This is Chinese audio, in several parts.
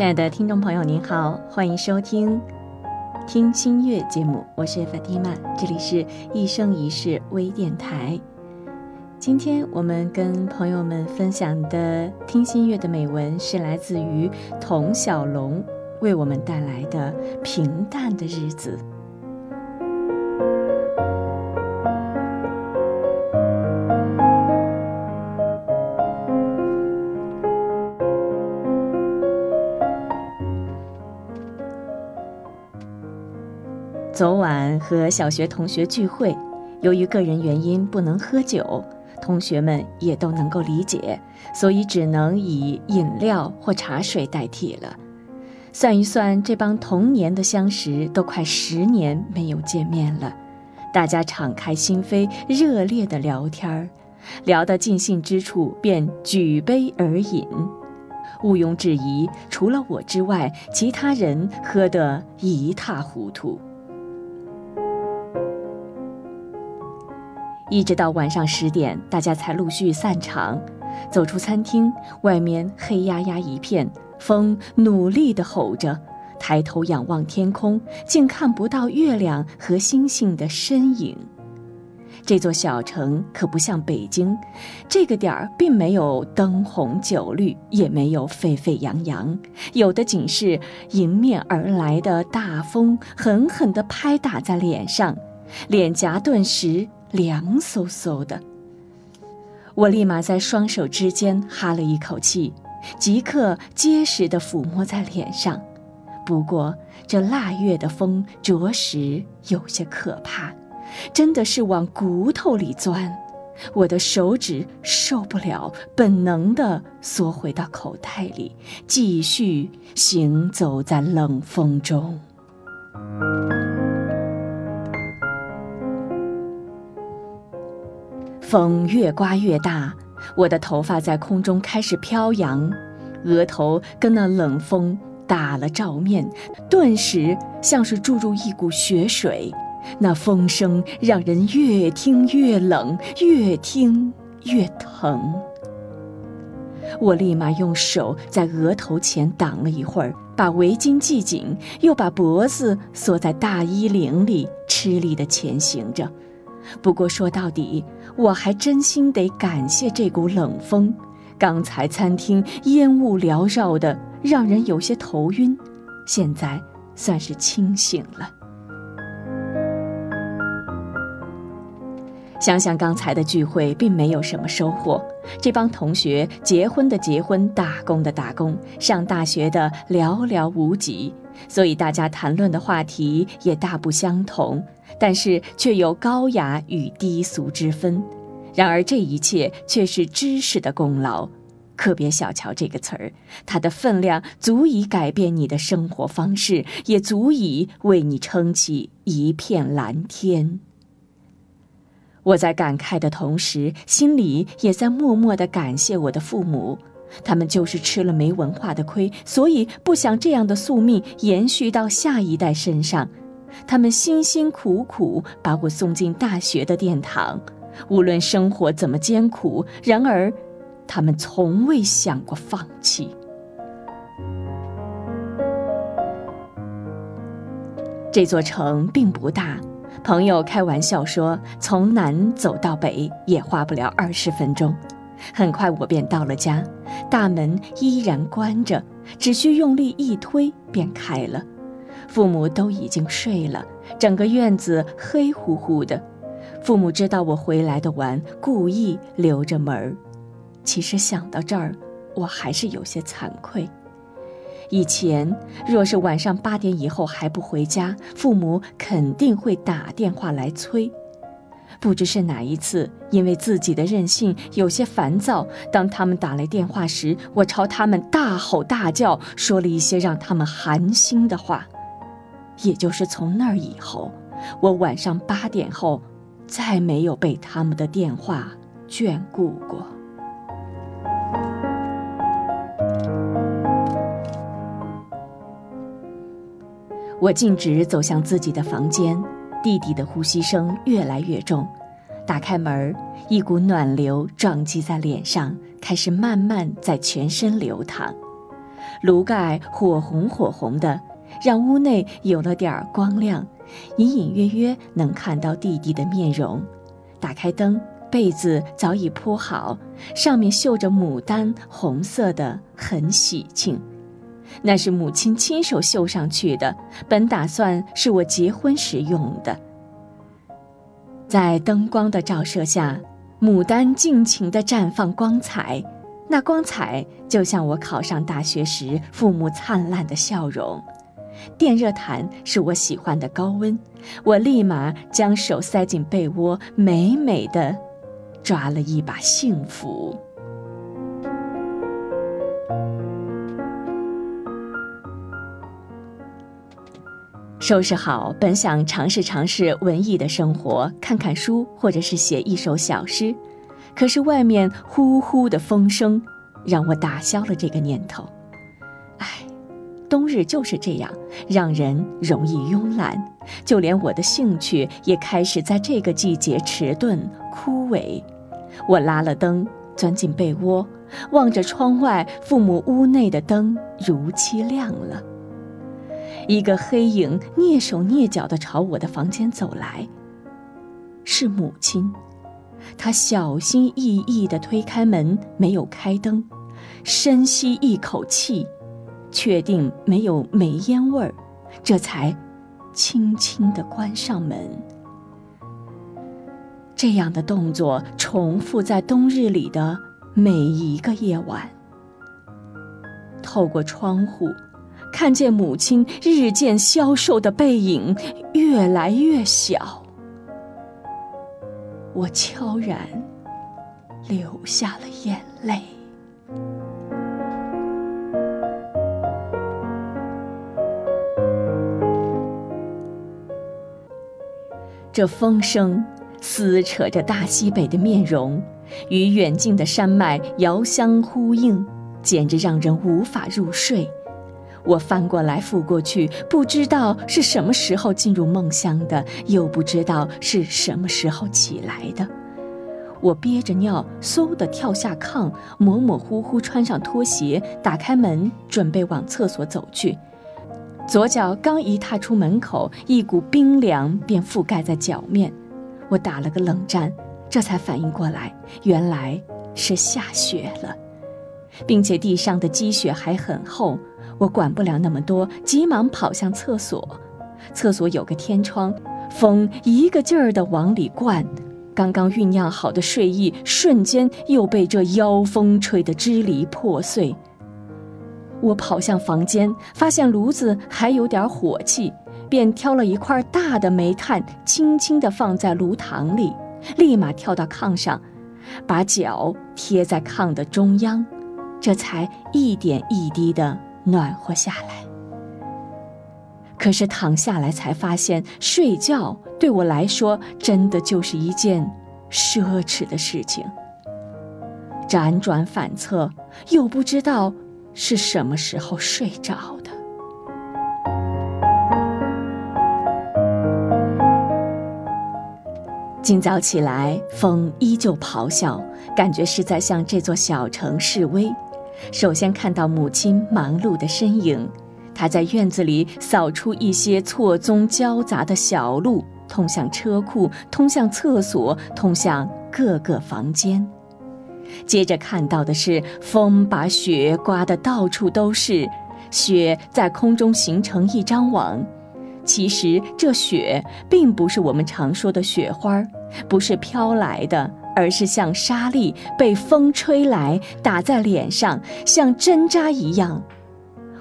亲爱的听众朋友，您好，欢迎收听《听心月》节目，我是 Fatima，这里是一生一世微电台。今天我们跟朋友们分享的《听心月》的美文是来自于童小龙为我们带来的《平淡的日子》。昨晚和小学同学聚会，由于个人原因不能喝酒，同学们也都能够理解，所以只能以饮料或茶水代替了。算一算，这帮童年的相识都快十年没有见面了，大家敞开心扉，热烈地聊天儿，聊到尽兴之处便举杯而饮。毋庸置疑，除了我之外，其他人喝得一塌糊涂。一直到晚上十点，大家才陆续散场，走出餐厅，外面黑压压一片，风努力地吼着。抬头仰望天空，竟看不到月亮和星星的身影。这座小城可不像北京，这个点儿并没有灯红酒绿，也没有沸沸扬扬，有的仅是迎面而来的大风狠狠地拍打在脸上，脸颊顿时。凉飕飕的，我立马在双手之间哈了一口气，即刻结实地抚摸在脸上。不过这腊月的风着实有些可怕，真的是往骨头里钻。我的手指受不了，本能地缩回到口袋里，继续行走在冷风中。风越刮越大，我的头发在空中开始飘扬，额头跟那冷风打了照面，顿时像是注入一股血水。那风声让人越听越冷，越听越疼。我立马用手在额头前挡了一会儿，把围巾系紧，又把脖子缩在大衣领里，吃力地前行着。不过说到底，我还真心得感谢这股冷风。刚才餐厅烟雾缭绕的，让人有些头晕，现在算是清醒了。想想刚才的聚会，并没有什么收获。这帮同学结婚的结婚，打工的打工，上大学的寥寥无几，所以大家谈论的话题也大不相同。但是却有高雅与低俗之分，然而这一切却是知识的功劳，可别小瞧这个词儿，它的分量足以改变你的生活方式，也足以为你撑起一片蓝天。我在感慨的同时，心里也在默默的感谢我的父母，他们就是吃了没文化的亏，所以不想这样的宿命延续到下一代身上。他们辛辛苦苦把我送进大学的殿堂，无论生活怎么艰苦，然而，他们从未想过放弃。这座城并不大，朋友开玩笑说，从南走到北也花不了二十分钟。很快我便到了家，大门依然关着，只需用力一推便开了。父母都已经睡了，整个院子黑乎乎的。父母知道我回来的晚，故意留着门儿。其实想到这儿，我还是有些惭愧。以前若是晚上八点以后还不回家，父母肯定会打电话来催。不知是哪一次，因为自己的任性有些烦躁，当他们打来电话时，我朝他们大吼大叫，说了一些让他们寒心的话。也就是从那儿以后，我晚上八点后，再没有被他们的电话眷顾过。我径直走向自己的房间，弟弟的呼吸声越来越重。打开门，一股暖流撞击在脸上，开始慢慢在全身流淌。炉盖火红火红的，让屋内有了点光亮，隐隐约约能看到弟弟的面容。打开灯，被子早已铺好，上面绣着牡丹，红色的，很喜庆。那是母亲亲手绣上去的，本打算是我结婚时用的。在灯光的照射下，牡丹尽情地绽放光彩，那光彩就像我考上大学时父母灿烂的笑容。电热毯是我喜欢的高温，我立马将手塞进被窝，美美的抓了一把幸福。收拾好，本想尝试尝试文艺的生活，看看书，或者是写一首小诗，可是外面呼呼的风声，让我打消了这个念头。唉，冬日就是这样，让人容易慵懒，就连我的兴趣也开始在这个季节迟钝枯萎。我拉了灯，钻进被窝，望着窗外，父母屋内的灯如期亮了。一个黑影蹑手蹑脚地朝我的房间走来。是母亲，她小心翼翼地推开门，没有开灯，深吸一口气，确定没有煤烟味儿，这才轻轻地关上门。这样的动作重复在冬日里的每一个夜晚。透过窗户。看见母亲日渐消瘦的背影越来越小，我悄然流下了眼泪。这风声撕扯着大西北的面容，与远近的山脉遥相呼应，简直让人无法入睡。我翻过来覆过去，不知道是什么时候进入梦乡的，又不知道是什么时候起来的。我憋着尿，嗖地跳下炕，模模糊糊穿上拖鞋，打开门，准备往厕所走去。左脚刚一踏出门口，一股冰凉便覆盖在脚面，我打了个冷战，这才反应过来，原来是下雪了，并且地上的积雪还很厚。我管不了那么多，急忙跑向厕所。厕所有个天窗，风一个劲儿地往里灌，刚刚酝酿好的睡意瞬间又被这妖风吹得支离破碎。我跑向房间，发现炉子还有点火气，便挑了一块大的煤炭，轻轻地放在炉膛里，立马跳到炕上，把脚贴在炕的中央，这才一点一滴的。暖和下来，可是躺下来才发现，睡觉对我来说真的就是一件奢侈的事情。辗转反侧，又不知道是什么时候睡着的。今早起来，风依旧咆哮，感觉是在向这座小城示威。首先看到母亲忙碌的身影，她在院子里扫出一些错综交杂的小路，通向车库，通向厕所，通向各个房间。接着看到的是风把雪刮得到处都是，雪在空中形成一张网。其实这雪并不是我们常说的雪花，不是飘来的。而是像沙粒被风吹来，打在脸上，像针扎一样。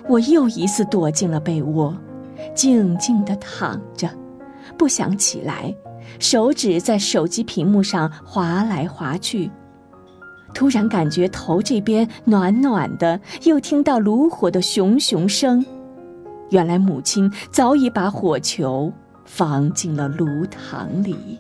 我又一次躲进了被窝，静静地躺着，不想起来，手指在手机屏幕上划来划去。突然感觉头这边暖暖的，又听到炉火的熊熊声。原来母亲早已把火球放进了炉膛里。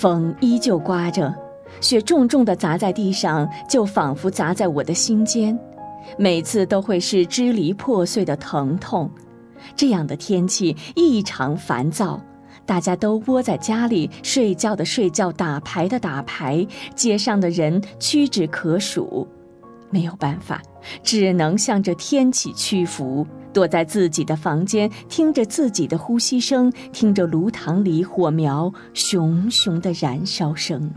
风依旧刮着，雪重重地砸在地上，就仿佛砸在我的心间，每次都会是支离破碎的疼痛。这样的天气异常烦躁，大家都窝在家里睡觉的睡觉，打牌的打牌，街上的人屈指可数。没有办法，只能向着天气屈服，躲在自己的房间，听着自己的呼吸声，听着炉膛里火苗熊熊的燃烧声。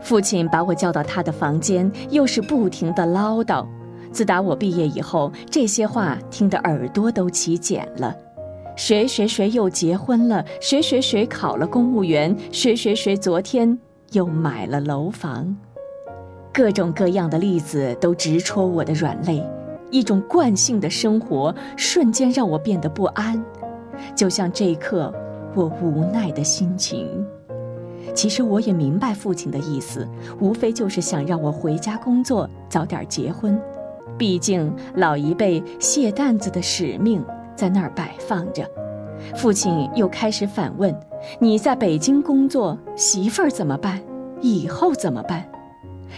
父亲把我叫到他的房间，又是不停的唠叨。自打我毕业以后，这些话听得耳朵都起茧了。谁谁谁又结婚了？谁谁谁考了公务员？谁谁谁昨天又买了楼房？各种各样的例子都直戳我的软肋。一种惯性的生活瞬间让我变得不安，就像这一刻我无奈的心情。其实我也明白父亲的意思，无非就是想让我回家工作，早点结婚。毕竟老一辈卸担子的使命在那儿摆放着。父亲又开始反问：“你在北京工作，媳妇儿怎么办？以后怎么办？”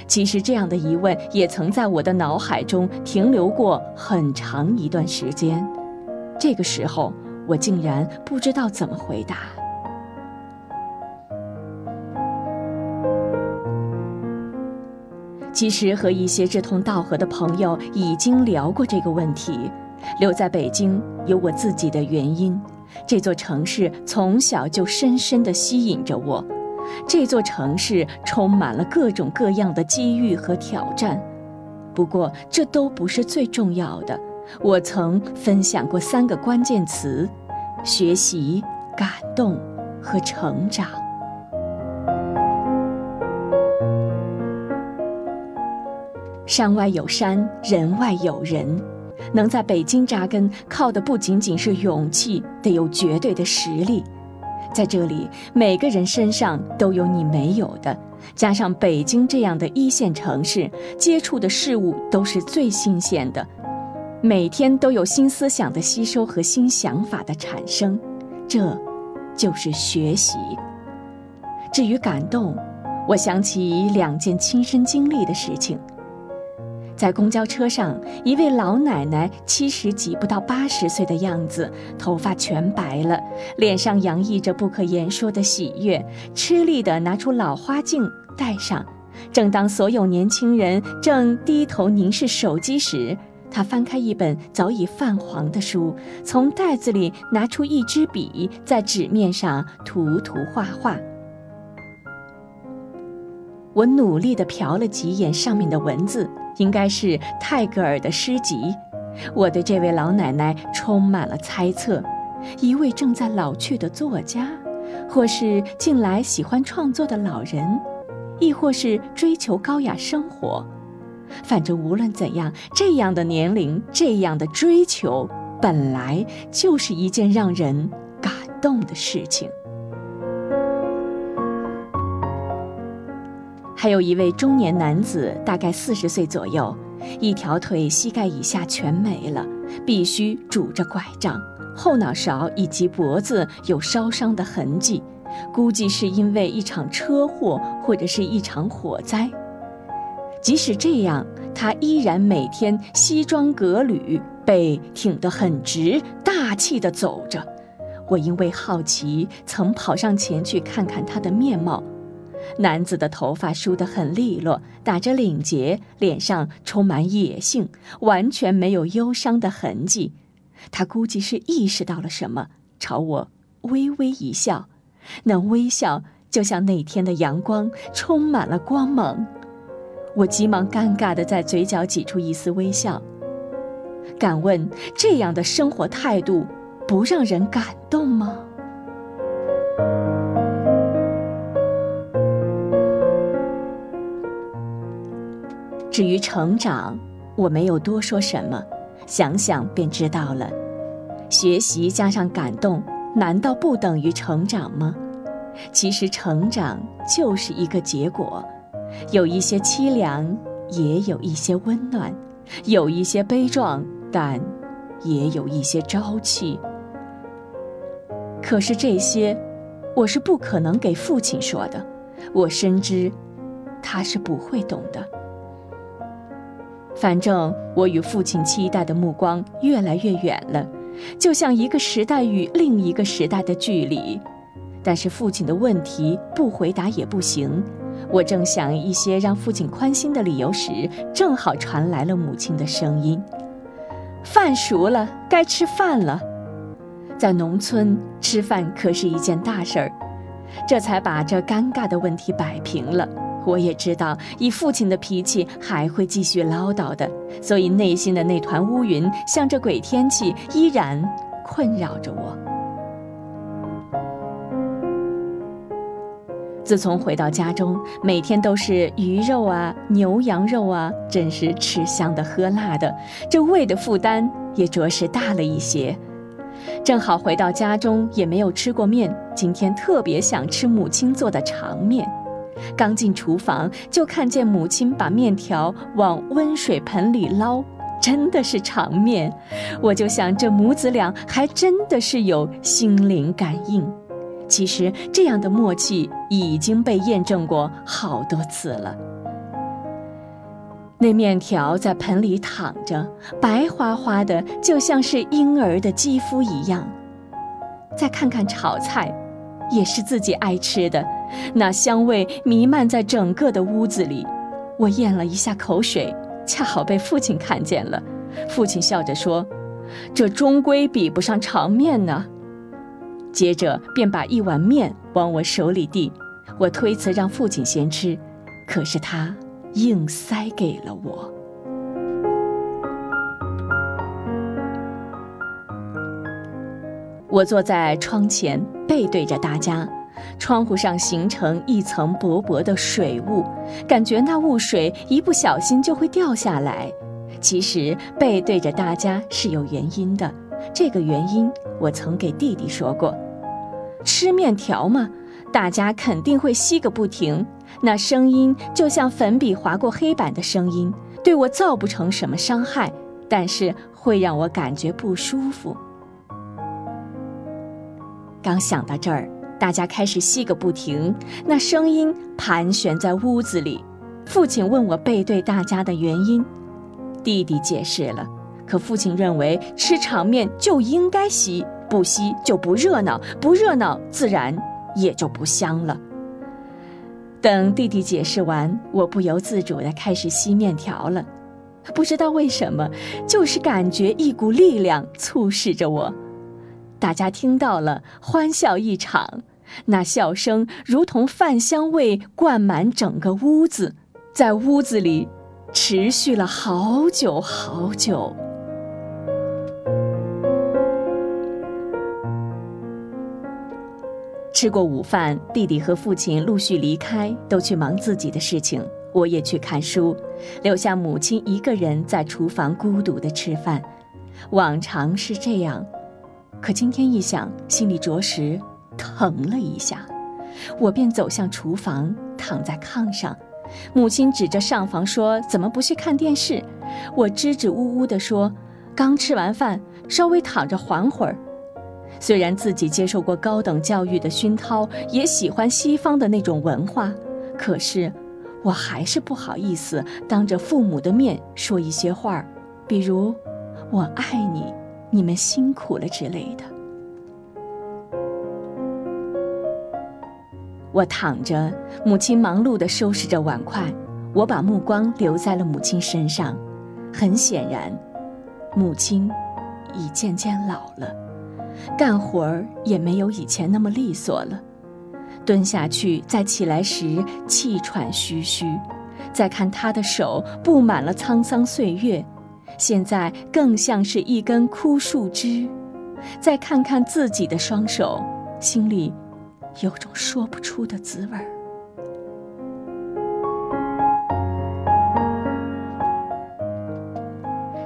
其实这样的疑问也曾在我的脑海中停留过很长一段时间。这个时候，我竟然不知道怎么回答。其实和一些志同道合的朋友已经聊过这个问题。留在北京有我自己的原因，这座城市从小就深深地吸引着我。这座城市充满了各种各样的机遇和挑战。不过这都不是最重要的。我曾分享过三个关键词：学习、感动和成长。山外有山，人外有人。能在北京扎根，靠的不仅仅是勇气，得有绝对的实力。在这里，每个人身上都有你没有的。加上北京这样的一线城市，接触的事物都是最新鲜的，每天都有新思想的吸收和新想法的产生。这，就是学习。至于感动，我想起两件亲身经历的事情。在公交车上，一位老奶奶七十几不到八十岁的样子，头发全白了，脸上洋溢着不可言说的喜悦，吃力地拿出老花镜戴上。正当所有年轻人正低头凝视手机时，她翻开一本早已泛黄的书，从袋子里拿出一支笔，在纸面上涂涂画画。我努力地瞟了几眼上面的文字。应该是泰戈尔的诗集。我对这位老奶奶充满了猜测：一位正在老去的作家，或是近来喜欢创作的老人，亦或是追求高雅生活。反正无论怎样，这样的年龄，这样的追求，本来就是一件让人感动的事情。还有一位中年男子，大概四十岁左右，一条腿膝盖以下全没了，必须拄着拐杖，后脑勺以及脖子有烧伤的痕迹，估计是因为一场车祸或者是一场火灾。即使这样，他依然每天西装革履，背挺得很直，大气地走着。我因为好奇，曾跑上前去看看他的面貌。男子的头发梳得很利落，打着领结，脸上充满野性，完全没有忧伤的痕迹。他估计是意识到了什么，朝我微微一笑，那微笑就像那天的阳光，充满了光芒。我急忙尴尬地在嘴角挤出一丝微笑。敢问，这样的生活态度，不让人感动吗？至于成长，我没有多说什么，想想便知道了。学习加上感动，难道不等于成长吗？其实成长就是一个结果，有一些凄凉，也有一些温暖，有一些悲壮，但也有一些朝气。可是这些，我是不可能给父亲说的。我深知。他是不会懂的。反正我与父亲期待的目光越来越远了，就像一个时代与另一个时代的距离。但是父亲的问题不回答也不行。我正想一些让父亲宽心的理由时，正好传来了母亲的声音：“饭熟了，该吃饭了。”在农村吃饭可是一件大事儿，这才把这尴尬的问题摆平了。我也知道，以父亲的脾气还会继续唠叨的，所以内心的那团乌云，像这鬼天气，依然困扰着我。自从回到家中，每天都是鱼肉啊、牛羊肉啊，真是吃香的喝辣的，这胃的负担也着实大了一些。正好回到家中，也没有吃过面，今天特别想吃母亲做的长面。刚进厨房，就看见母亲把面条往温水盆里捞，真的是长面。我就想，这母子俩还真的是有心灵感应。其实这样的默契已经被验证过好多次了。那面条在盆里躺着，白花花的，就像是婴儿的肌肤一样。再看看炒菜，也是自己爱吃的，那香味弥漫在整个的屋子里。我咽了一下口水，恰好被父亲看见了。父亲笑着说：“这终归比不上长面呢。”接着便把一碗面往我手里递，我推辞让父亲先吃，可是他硬塞给了我。我坐在窗前，背对着大家，窗户上形成一层薄薄的水雾，感觉那雾水一不小心就会掉下来。其实背对着大家是有原因的，这个原因我曾给弟弟说过。吃面条嘛，大家肯定会吸个不停，那声音就像粉笔划过黑板的声音，对我造不成什么伤害，但是会让我感觉不舒服。刚想到这儿，大家开始吸个不停，那声音盘旋在屋子里。父亲问我背对大家的原因，弟弟解释了，可父亲认为吃场面就应该吸。不吸就不热闹，不热闹自然也就不香了。等弟弟解释完，我不由自主地开始吸面条了。不知道为什么，就是感觉一股力量促使着我。大家听到了，欢笑一场，那笑声如同饭香味灌满整个屋子，在屋子里持续了好久好久。吃过午饭，弟弟和父亲陆续离开，都去忙自己的事情。我也去看书，留下母亲一个人在厨房孤独的吃饭。往常是这样，可今天一想，心里着实疼了一下。我便走向厨房，躺在炕上。母亲指着上房说：“怎么不去看电视？”我支支吾吾地说：“刚吃完饭，稍微躺着缓会儿。”虽然自己接受过高等教育的熏陶，也喜欢西方的那种文化，可是我还是不好意思当着父母的面说一些话比如“我爱你，你们辛苦了”之类的。我躺着，母亲忙碌地收拾着碗筷，我把目光留在了母亲身上。很显然，母亲已渐渐老了。干活儿也没有以前那么利索了，蹲下去再起来时气喘吁吁，再看她的手布满了沧桑岁月，现在更像是一根枯树枝，再看看自己的双手，心里有种说不出的滋味儿。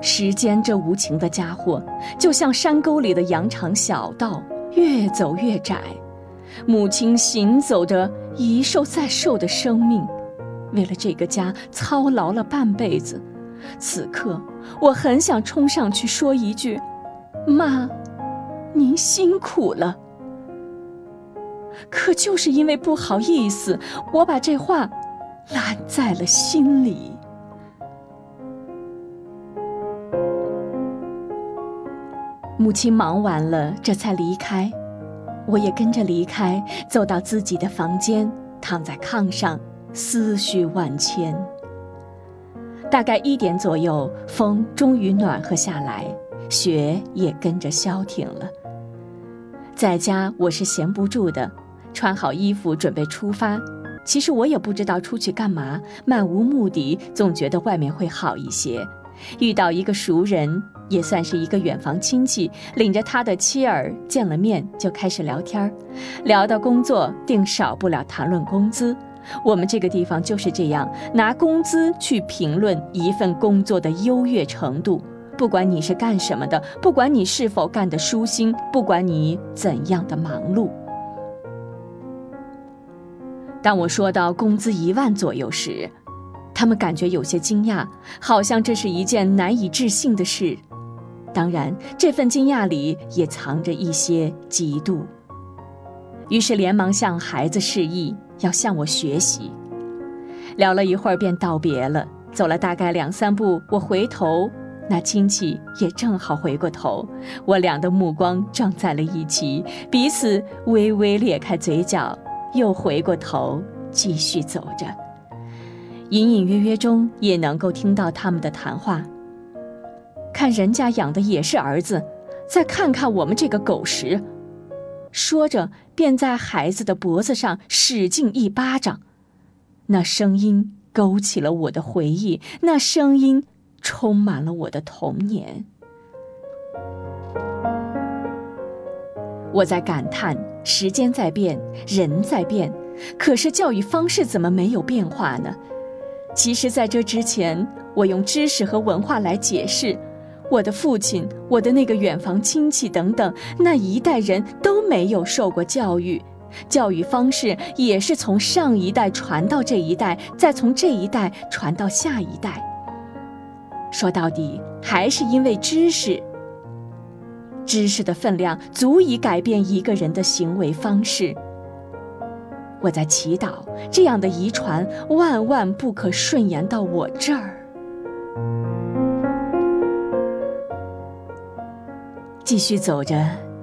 时间这无情的家伙，就像山沟里的羊肠小道，越走越窄。母亲行走着一瘦再瘦的生命，为了这个家操劳了半辈子。此刻，我很想冲上去说一句：“妈，您辛苦了。”可就是因为不好意思，我把这话揽在了心里。母亲忙完了，这才离开，我也跟着离开，走到自己的房间，躺在炕上，思绪万千。大概一点左右，风终于暖和下来，雪也跟着消停了。在家我是闲不住的，穿好衣服准备出发。其实我也不知道出去干嘛，漫无目的，总觉得外面会好一些。遇到一个熟人，也算是一个远房亲戚，领着他的妻儿见了面就开始聊天儿，聊到工作，定少不了谈论工资。我们这个地方就是这样，拿工资去评论一份工作的优越程度。不管你是干什么的，不管你是否干得舒心，不管你怎样的忙碌。当我说到工资一万左右时，他们感觉有些惊讶，好像这是一件难以置信的事。当然，这份惊讶里也藏着一些嫉妒。于是连忙向孩子示意，要向我学习。聊了一会儿，便道别了。走了大概两三步，我回头。那亲戚也正好回过头，我俩的目光撞在了一起，彼此微微咧开嘴角，又回过头继续走着。隐隐约约中也能够听到他们的谈话。看人家养的也是儿子，再看看我们这个狗食。说着，便在孩子的脖子上使劲一巴掌。那声音勾起了我的回忆，那声音。充满了我的童年。我在感叹：时间在变，人在变，可是教育方式怎么没有变化呢？其实，在这之前，我用知识和文化来解释，我的父亲、我的那个远房亲戚等等那一代人都没有受过教育，教育方式也是从上一代传到这一代，再从这一代传到下一代。说到底，还是因为知识。知识的分量足以改变一个人的行为方式。我在祈祷，这样的遗传万万不可顺延到我这儿。继续走着。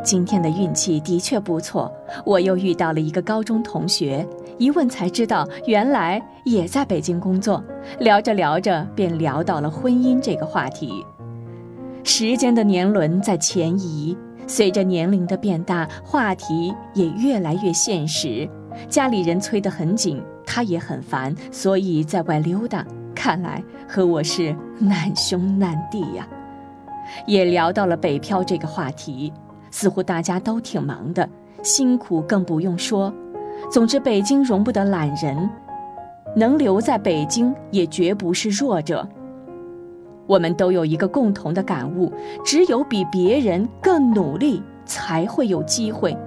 今天的运气的确不错，我又遇到了一个高中同学，一问才知道原来也在北京工作。聊着聊着，便聊到了婚姻这个话题。时间的年轮在前移，随着年龄的变大，话题也越来越现实。家里人催得很紧，他也很烦，所以在外溜达。看来和我是难兄难弟呀。也聊到了北漂这个话题。似乎大家都挺忙的，辛苦更不用说。总之，北京容不得懒人，能留在北京也绝不是弱者。我们都有一个共同的感悟：只有比别人更努力，才会有机会。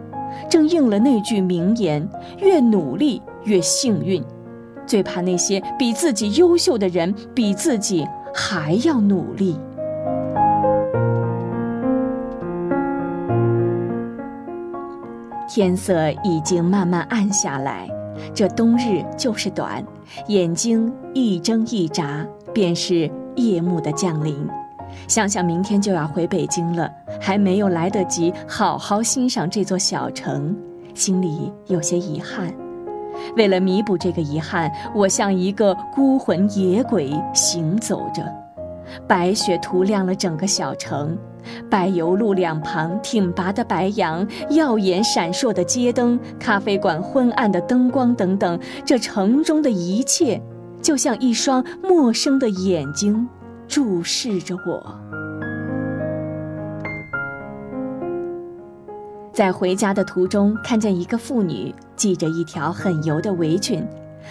正应了那句名言：越努力越幸运。最怕那些比自己优秀的人比自己还要努力。天色已经慢慢暗下来，这冬日就是短，眼睛一睁一眨，便是夜幕的降临。想想明天就要回北京了，还没有来得及好好欣赏这座小城，心里有些遗憾。为了弥补这个遗憾，我像一个孤魂野鬼行走着。白雪涂亮了整个小城，柏油路两旁挺拔的白杨，耀眼闪烁的街灯，咖啡馆昏暗的灯光等等，这城中的一切，就像一双陌生的眼睛，注视着我。在回家的途中，看见一个妇女系着一条很油的围裙。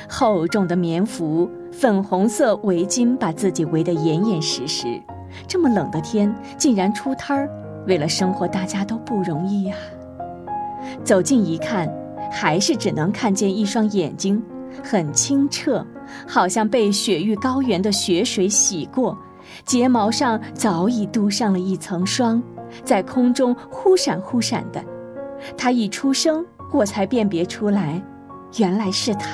厚重的棉服，粉红色围巾把自己围得严严实实。这么冷的天，竟然出摊儿，为了生活，大家都不容易呀。走近一看，还是只能看见一双眼睛，很清澈，好像被雪域高原的雪水洗过，睫毛上早已镀上了一层霜，在空中忽闪忽闪的。他一出声，我才辨别出来，原来是他。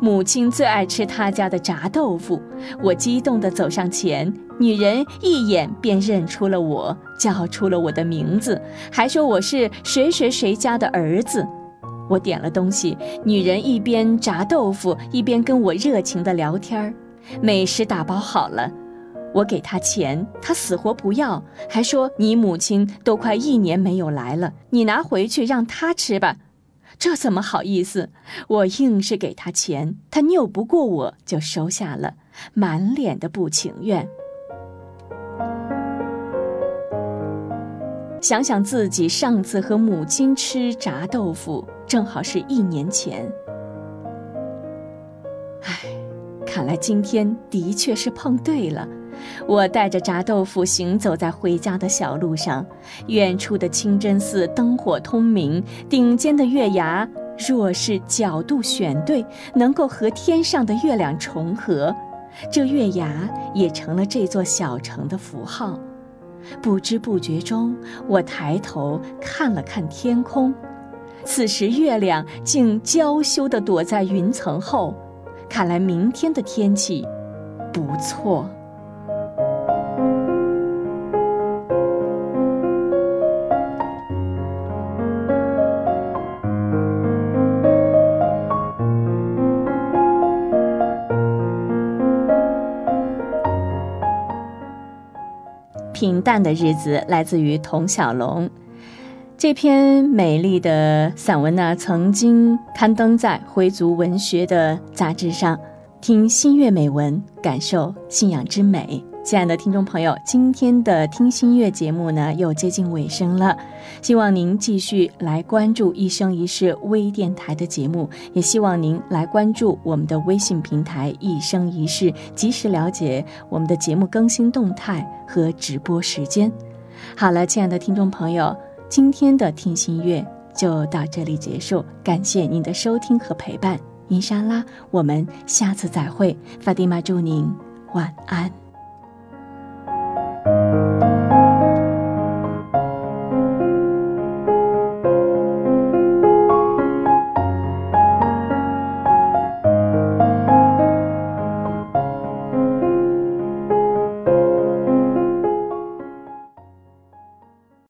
母亲最爱吃他家的炸豆腐。我激动地走上前，女人一眼便认出了我，叫出了我的名字，还说我是谁谁谁家的儿子。我点了东西，女人一边炸豆腐，一边跟我热情地聊天儿。美食打包好了，我给她钱，她死活不要，还说你母亲都快一年没有来了，你拿回去让她吃吧。这怎么好意思？我硬是给她钱，她拗不过我，就收下了，满脸的不情愿。想想自己上次和母亲吃炸豆腐，正好是一年前。唉，看来今天的确是碰对了。我带着炸豆腐行走在回家的小路上，远处的清真寺灯火通明，顶尖的月牙若是角度选对，能够和天上的月亮重合，这月牙也成了这座小城的符号。不知不觉中，我抬头看了看天空，此时月亮竟娇羞地躲在云层后，看来明天的天气不错。平淡的日子来自于童小龙，这篇美丽的散文呢，曾经刊登在回族文学的杂志上。听新月美文，感受信仰之美。亲爱的听众朋友，今天的听心悦节目呢又接近尾声了，希望您继续来关注一生一世微电台的节目，也希望您来关注我们的微信平台一生一世，及时了解我们的节目更新动态和直播时间。好了，亲爱的听众朋友，今天的听心悦就到这里结束，感谢您的收听和陪伴，伊莎拉，我们下次再会，法蒂玛祝您晚安。